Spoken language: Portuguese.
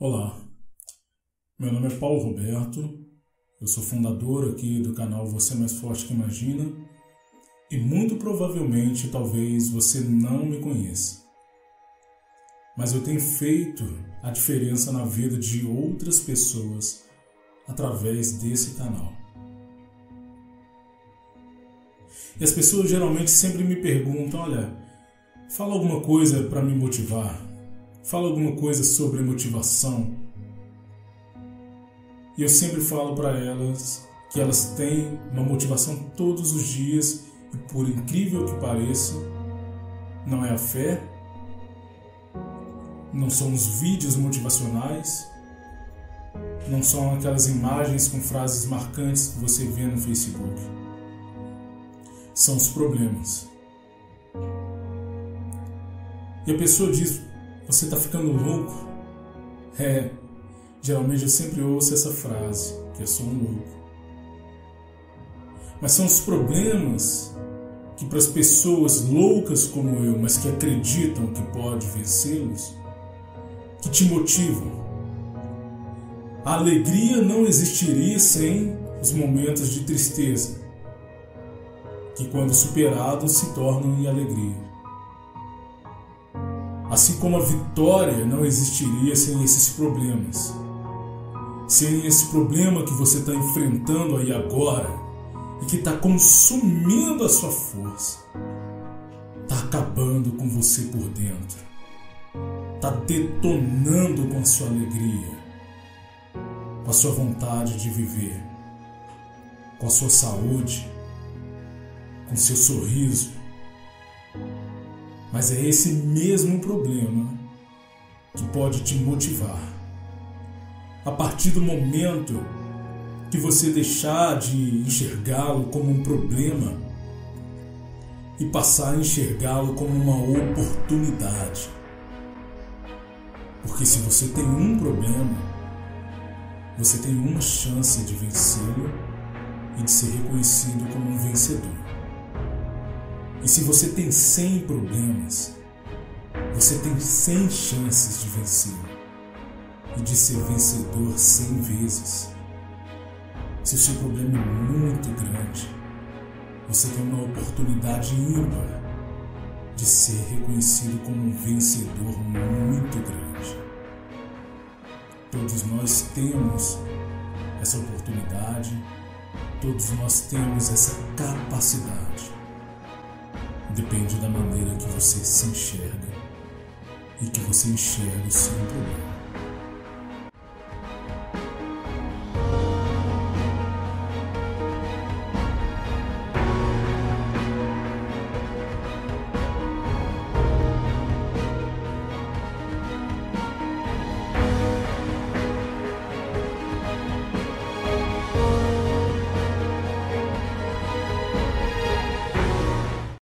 Olá, meu nome é Paulo Roberto, eu sou fundador aqui do canal Você é Mais Forte que Imagina e muito provavelmente talvez você não me conheça. Mas eu tenho feito a diferença na vida de outras pessoas através desse canal. E as pessoas geralmente sempre me perguntam: olha, fala alguma coisa para me motivar, fala alguma coisa sobre motivação. E eu sempre falo para elas que elas têm uma motivação todos os dias e por incrível que pareça, não é a fé, não são os vídeos motivacionais, não são aquelas imagens com frases marcantes que você vê no Facebook. São os problemas. E a pessoa diz: Você está ficando louco? É, geralmente eu sempre ouço essa frase, que eu sou um louco. Mas são os problemas que para as pessoas loucas como eu, mas que acreditam que pode vencê-los, que te motivam. A alegria não existiria sem os momentos de tristeza, que quando superados se tornam em alegria. Assim como a vitória não existiria sem esses problemas. Sem esse problema que você está enfrentando aí agora e que está consumindo a sua força, está acabando com você por dentro, está detonando com a sua alegria, com a sua vontade de viver, com a sua saúde, com seu sorriso, mas é esse mesmo problema que pode te motivar. A partir do momento que você deixar de enxergá-lo como um problema e passar a enxergá-lo como uma oportunidade. Porque se você tem um problema, você tem uma chance de vencê-lo e de ser reconhecido como um vencedor. E se você tem 100 problemas, você tem 100 chances de vencer e de ser vencedor 100 vezes. Se o seu problema é muito grande, você tem uma oportunidade ímpar de ser reconhecido como um vencedor muito grande. Todos nós temos essa oportunidade, todos nós temos essa capacidade. Depende da maneira que você se enxerga e que você enxerga o seu problema.